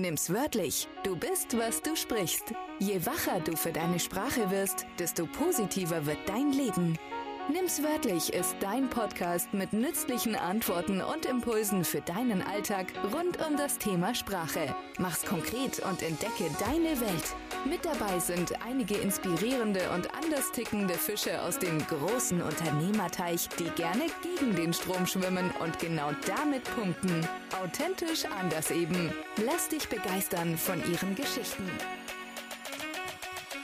Nimm's wörtlich. Du bist, was du sprichst. Je wacher du für deine Sprache wirst, desto positiver wird dein Leben. Nimm's wörtlich ist dein Podcast mit nützlichen Antworten und Impulsen für deinen Alltag rund um das Thema Sprache. Mach's konkret und entdecke deine Welt. Mit dabei sind einige inspirierende und anders tickende Fische aus dem großen Unternehmerteich, die gerne gegen den Strom schwimmen und genau damit punkten. Authentisch anders eben. Lass dich begeistern von ihren Geschichten.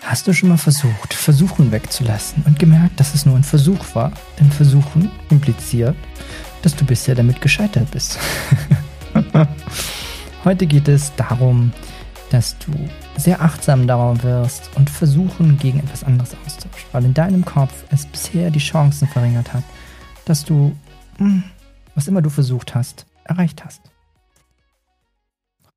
Hast du schon mal versucht, Versuchen wegzulassen und gemerkt, dass es nur ein Versuch war? Denn Versuchen impliziert, dass du bisher damit gescheitert bist. Heute geht es darum, dass du sehr achtsam darauf wirst und versuchen, gegen etwas anderes auszutauschen, weil in deinem Kopf es bisher die Chancen verringert hat, dass du, hm, was immer du versucht hast, erreicht hast.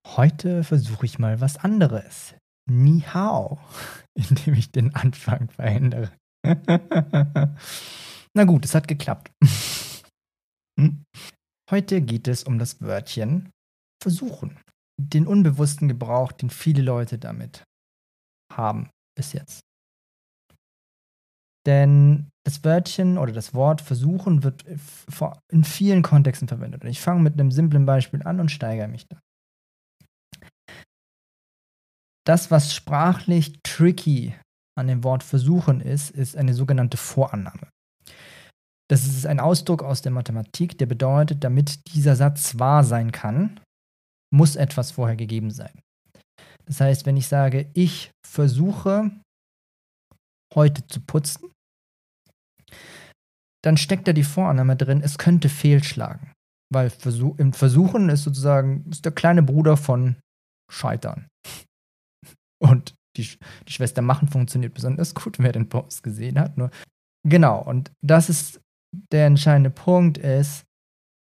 Heute versuche ich mal was anderes. Ni hao, indem ich den Anfang verändere. Na gut, es hat geklappt. Hm? Heute geht es um das Wörtchen versuchen den unbewussten Gebrauch, den viele Leute damit haben bis jetzt. Denn das Wörtchen oder das Wort versuchen wird in vielen Kontexten verwendet. Und ich fange mit einem simplen Beispiel an und steigere mich dann. Das, was sprachlich tricky an dem Wort versuchen ist, ist eine sogenannte Vorannahme. Das ist ein Ausdruck aus der Mathematik, der bedeutet, damit dieser Satz wahr sein kann, muss etwas vorher gegeben sein. Das heißt, wenn ich sage, ich versuche heute zu putzen, dann steckt da die Vorannahme drin, es könnte fehlschlagen. Weil Versuch, im Versuchen ist sozusagen ist der kleine Bruder von Scheitern. Und die, die Schwester machen funktioniert besonders gut, wer den Post gesehen hat. Nur genau, und das ist der entscheidende Punkt ist,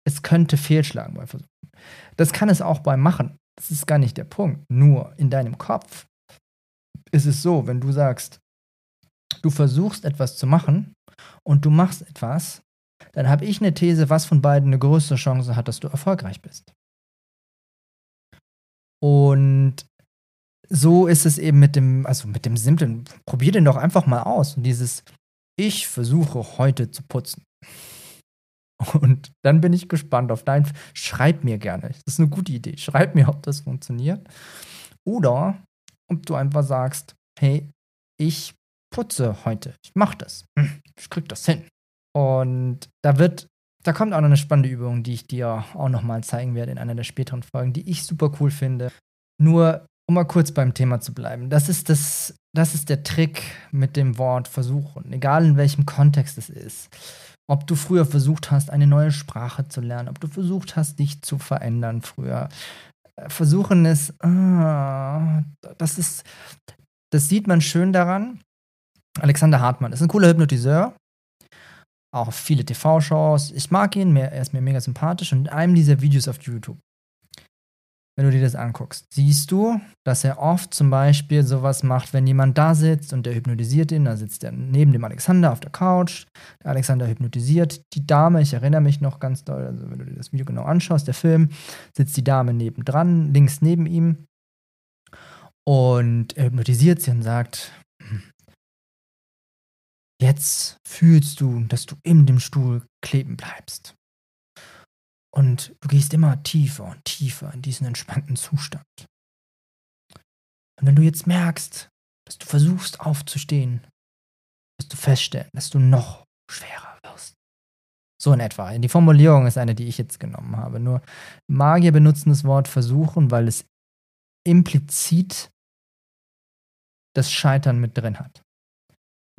es könnte fehlschlagen beim Versuchen. Das kann es auch beim Machen. Das ist gar nicht der Punkt. Nur in deinem Kopf ist es so, wenn du sagst, du versuchst etwas zu machen und du machst etwas, dann habe ich eine These, was von beiden eine größere Chance hat, dass du erfolgreich bist. Und so ist es eben mit dem, also mit dem simplen, probier den doch einfach mal aus. Und dieses, ich versuche heute zu putzen. Und dann bin ich gespannt auf dein. Schreib mir gerne. Das ist eine gute Idee. Schreib mir, ob das funktioniert. Oder ob du einfach sagst, hey, ich putze heute. Ich mach das. Hm, ich krieg das hin. Und da wird, da kommt auch noch eine spannende Übung, die ich dir auch nochmal zeigen werde in einer der späteren Folgen, die ich super cool finde. Nur, um mal kurz beim Thema zu bleiben. Das ist das, das ist der Trick mit dem Wort versuchen. Egal in welchem Kontext es ist ob du früher versucht hast, eine neue Sprache zu lernen, ob du versucht hast, dich zu verändern früher. Äh, versuchen ist, ah, das ist, das sieht man schön daran. Alexander Hartmann ist ein cooler Hypnotiseur. Auch viele TV-Shows. Ich mag ihn, er ist mir mega sympathisch. Und in einem dieser Videos auf YouTube wenn du dir das anguckst, siehst du, dass er oft zum Beispiel sowas macht, wenn jemand da sitzt und der hypnotisiert ihn, da sitzt er neben dem Alexander auf der Couch, der Alexander hypnotisiert die Dame, ich erinnere mich noch ganz doll, also wenn du dir das Video genau anschaust, der Film, sitzt die Dame nebendran, links neben ihm und er hypnotisiert sie und sagt, hm, jetzt fühlst du, dass du in dem Stuhl kleben bleibst. Und du gehst immer tiefer und tiefer in diesen entspannten Zustand. Und wenn du jetzt merkst, dass du versuchst aufzustehen, wirst du feststellen, dass du noch schwerer wirst. So in etwa. Die Formulierung ist eine, die ich jetzt genommen habe. Nur Magier benutzen das Wort versuchen, weil es implizit das Scheitern mit drin hat.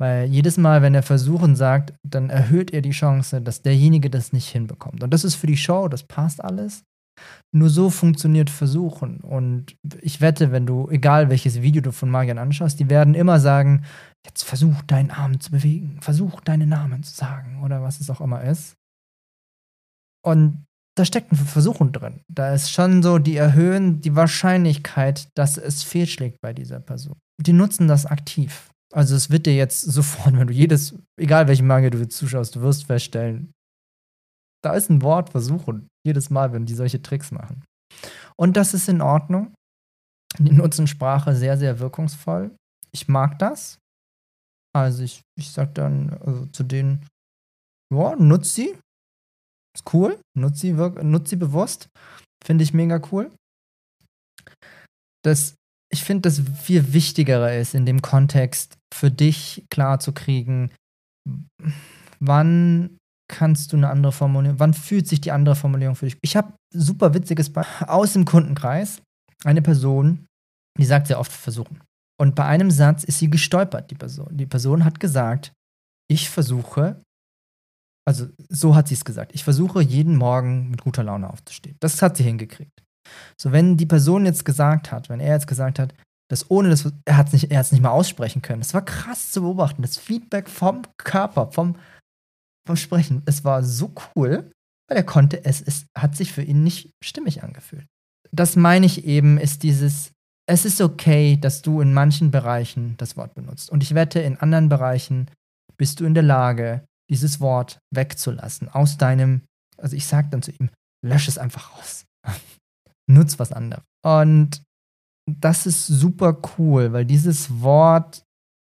Weil jedes Mal, wenn er versuchen sagt, dann erhöht er die Chance, dass derjenige das nicht hinbekommt. Und das ist für die Show, das passt alles. Nur so funktioniert Versuchen. Und ich wette, wenn du, egal welches Video du von Magiern anschaust, die werden immer sagen, jetzt versuch deinen Arm zu bewegen, versuch deinen Namen zu sagen oder was es auch immer ist. Und da steckt ein Versuchen drin. Da ist schon so, die erhöhen die Wahrscheinlichkeit, dass es fehlschlägt bei dieser Person. Die nutzen das aktiv. Also es wird dir jetzt sofort, wenn du jedes, egal welchen Manga du zuschaust, du wirst feststellen, da ist ein Wort versuchen. Jedes Mal, wenn die solche Tricks machen. Und das ist in Ordnung. Die nutzen Sprache sehr, sehr wirkungsvoll. Ich mag das. Also ich, ich sag dann also zu denen, ja, nutz sie. Ist cool. Nutz sie, nutz sie bewusst. Finde ich mega cool. Das, ich finde, das viel Wichtigere ist in dem Kontext, für dich klar zu kriegen, wann kannst du eine andere Formulierung, wann fühlt sich die andere Formulierung für dich? Ich habe super witziges Beispiel aus dem Kundenkreis. Eine Person, die sagt sehr oft versuchen. Und bei einem Satz ist sie gestolpert, die Person. Die Person hat gesagt, ich versuche, also so hat sie es gesagt, ich versuche jeden Morgen mit guter Laune aufzustehen. Das hat sie hingekriegt. So, wenn die Person jetzt gesagt hat, wenn er jetzt gesagt hat, dass ohne das, er hat es nicht, nicht mal aussprechen können. Es war krass zu beobachten. Das Feedback vom Körper, vom, vom Sprechen, es war so cool, weil er konnte es, es hat sich für ihn nicht stimmig angefühlt. Das meine ich eben, ist dieses, es ist okay, dass du in manchen Bereichen das Wort benutzt. Und ich wette, in anderen Bereichen bist du in der Lage, dieses Wort wegzulassen aus deinem, also ich sage dann zu ihm, lösch es einfach raus. Nutz was anderes. Und das ist super cool, weil dieses Wort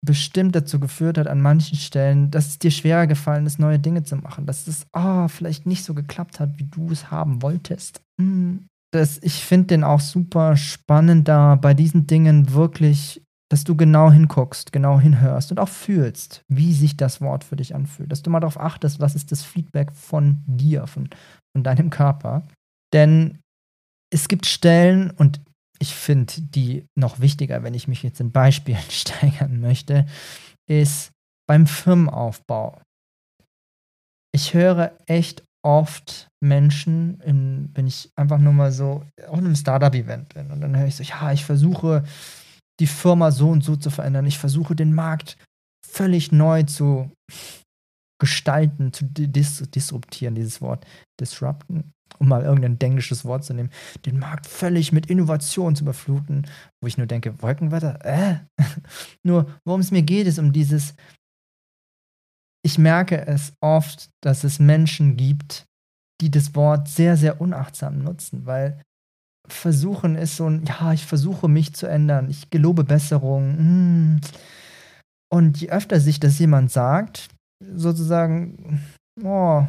bestimmt dazu geführt hat an manchen Stellen, dass es dir schwerer gefallen ist, neue Dinge zu machen, dass es oh, vielleicht nicht so geklappt hat, wie du es haben wolltest. Hm. Das, ich finde den auch super spannend da bei diesen Dingen wirklich, dass du genau hinguckst, genau hinhörst und auch fühlst, wie sich das Wort für dich anfühlt. Dass du mal darauf achtest, was ist das Feedback von dir, von, von deinem Körper. Denn es gibt Stellen, und ich finde die noch wichtiger, wenn ich mich jetzt in Beispielen steigern möchte, ist beim Firmenaufbau. Ich höre echt oft Menschen, in, wenn ich einfach nur mal so auf einem Startup-Event bin und dann höre ich so, ja, ich versuche die Firma so und so zu verändern, ich versuche den Markt völlig neu zu gestalten, zu dis disruptieren, dieses Wort disrupten um mal irgendein englisches Wort zu nehmen, den Markt völlig mit Innovation zu überfluten, wo ich nur denke, Wolkenwetter, äh? nur, worum es mir geht, ist um dieses, ich merke es oft, dass es Menschen gibt, die das Wort sehr, sehr unachtsam nutzen, weil versuchen ist so ein, ja, ich versuche mich zu ändern, ich gelobe Besserung. Hm. Und je öfter sich das jemand sagt, sozusagen, oh,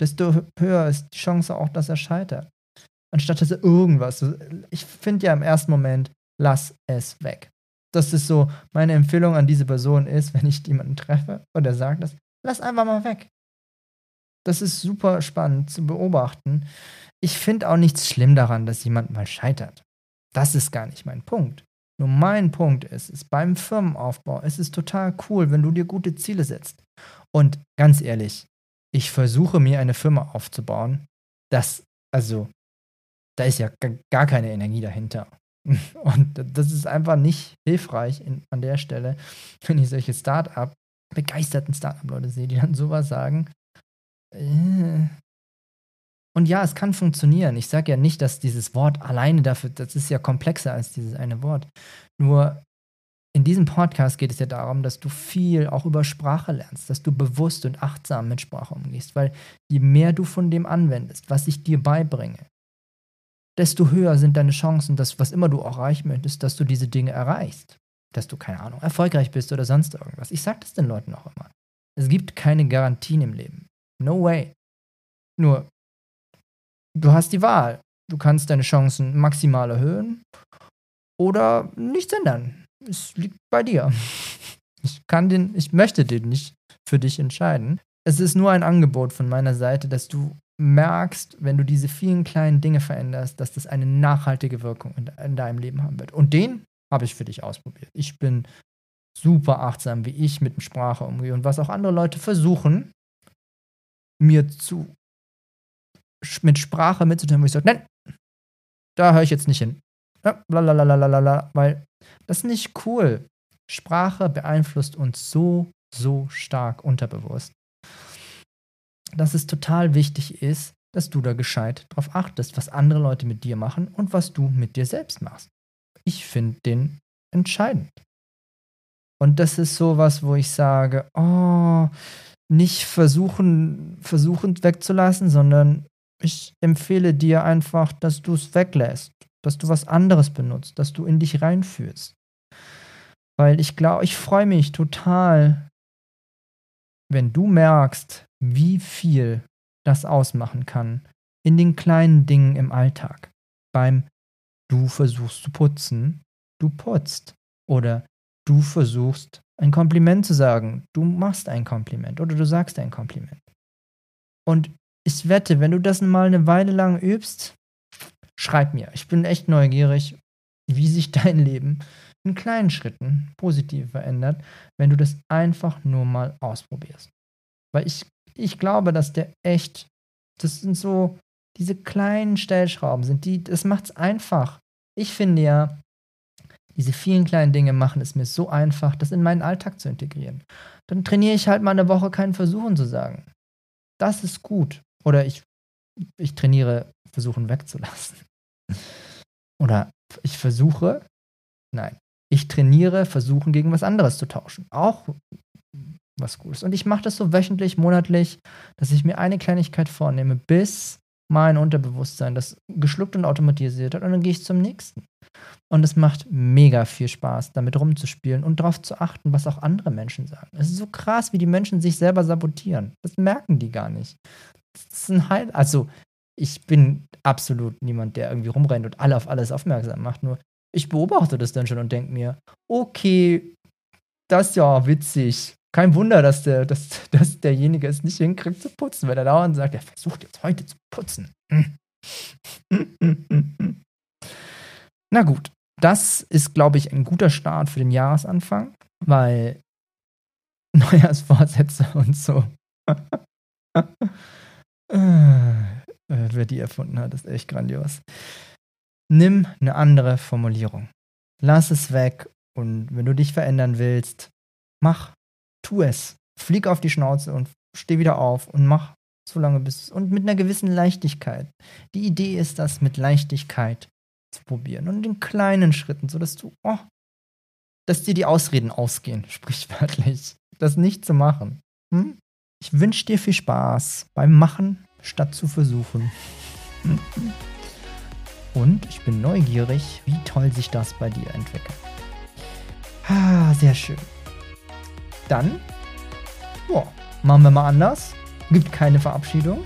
desto höher ist die Chance auch, dass er scheitert. Anstatt dass er irgendwas. Ich finde ja im ersten Moment, lass es weg. Das ist so, meine Empfehlung an diese Person ist, wenn ich jemanden treffe und er sagt das, lass einfach mal weg. Das ist super spannend zu beobachten. Ich finde auch nichts schlimm daran, dass jemand mal scheitert. Das ist gar nicht mein Punkt. Nur mein Punkt ist, ist beim Firmenaufbau, es ist total cool, wenn du dir gute Ziele setzt. Und ganz ehrlich, ich versuche mir eine Firma aufzubauen, das, also, da ist ja gar keine Energie dahinter. Und das ist einfach nicht hilfreich in, an der Stelle, wenn ich solche Start-up, begeisterten Start-up-Leute sehe, die dann sowas sagen. Äh. Und ja, es kann funktionieren. Ich sage ja nicht, dass dieses Wort alleine dafür, das ist ja komplexer als dieses eine Wort. Nur in diesem Podcast geht es ja darum, dass du viel auch über Sprache lernst, dass du bewusst und achtsam mit Sprache umgehst, weil je mehr du von dem anwendest, was ich dir beibringe, desto höher sind deine Chancen, dass was immer du erreichen möchtest, dass du diese Dinge erreichst. Dass du, keine Ahnung, erfolgreich bist oder sonst irgendwas. Ich sage das den Leuten auch immer. Es gibt keine Garantien im Leben. No way. Nur, du hast die Wahl. Du kannst deine Chancen maximal erhöhen oder nichts ändern es liegt bei dir. Ich kann den, ich möchte den nicht für dich entscheiden. Es ist nur ein Angebot von meiner Seite, dass du merkst, wenn du diese vielen kleinen Dinge veränderst, dass das eine nachhaltige Wirkung in, in deinem Leben haben wird. Und den habe ich für dich ausprobiert. Ich bin super achtsam, wie ich mit Sprache umgehe und was auch andere Leute versuchen, mir zu mit Sprache mitzuteilen, wo ich sage, nein, da höre ich jetzt nicht hin. Ja, weil das ist nicht cool. Sprache beeinflusst uns so, so stark unterbewusst, dass es total wichtig ist, dass du da gescheit drauf achtest, was andere Leute mit dir machen und was du mit dir selbst machst. Ich finde den entscheidend. Und das ist sowas, wo ich sage, oh, nicht versuchen, versuchend wegzulassen, sondern ich empfehle dir einfach, dass du es weglässt dass du was anderes benutzt, dass du in dich reinfühlst. Weil ich glaube, ich freue mich total, wenn du merkst, wie viel das ausmachen kann in den kleinen Dingen im Alltag. Beim du versuchst zu putzen, du putzt. Oder du versuchst ein Kompliment zu sagen, du machst ein Kompliment oder du sagst ein Kompliment. Und ich wette, wenn du das mal eine Weile lang übst, schreib mir. Ich bin echt neugierig, wie sich dein Leben in kleinen Schritten positiv verändert, wenn du das einfach nur mal ausprobierst. Weil ich, ich glaube, dass der echt, das sind so diese kleinen Stellschrauben sind, die, das macht es einfach. Ich finde ja, diese vielen kleinen Dinge machen es mir so einfach, das in meinen Alltag zu integrieren. Dann trainiere ich halt mal eine Woche keinen Versuchen zu sagen. Das ist gut. Oder ich, ich trainiere Versuchen wegzulassen. Oder ich versuche, nein, ich trainiere Versuchen gegen was anderes zu tauschen. Auch was Gutes. Und ich mache das so wöchentlich, monatlich, dass ich mir eine Kleinigkeit vornehme, bis mein Unterbewusstsein das geschluckt und automatisiert hat und dann gehe ich zum nächsten. Und es macht mega viel Spaß, damit rumzuspielen und darauf zu achten, was auch andere Menschen sagen. Es ist so krass, wie die Menschen sich selber sabotieren. Das merken die gar nicht. Das ist ein Heil also, ich bin absolut niemand, der irgendwie rumrennt und alle auf alles aufmerksam macht. Nur ich beobachte das dann schon und denke mir, okay, das ist ja witzig. Kein Wunder, dass, der, dass, dass derjenige es nicht hinkriegt zu putzen, weil er dauernd sagt, er versucht jetzt heute zu putzen. Na gut, das ist, glaube ich, ein guter Start für den Jahresanfang, weil Neujahrsvorsätze und so. Äh, wer die erfunden hat, ist echt grandios. Nimm eine andere Formulierung. Lass es weg und wenn du dich verändern willst, mach tu es. Flieg auf die Schnauze und steh wieder auf und mach so lange bis und mit einer gewissen Leichtigkeit. Die Idee ist das mit Leichtigkeit zu probieren und in kleinen Schritten, so dass du, oh, dass dir die Ausreden ausgehen, sprichwörtlich, das nicht zu machen. Hm? Ich wünsche dir viel Spaß beim Machen statt zu versuchen. Und ich bin neugierig, wie toll sich das bei dir entwickelt. Ah, sehr schön. Dann, ja, machen wir mal anders. Gibt keine Verabschiedung.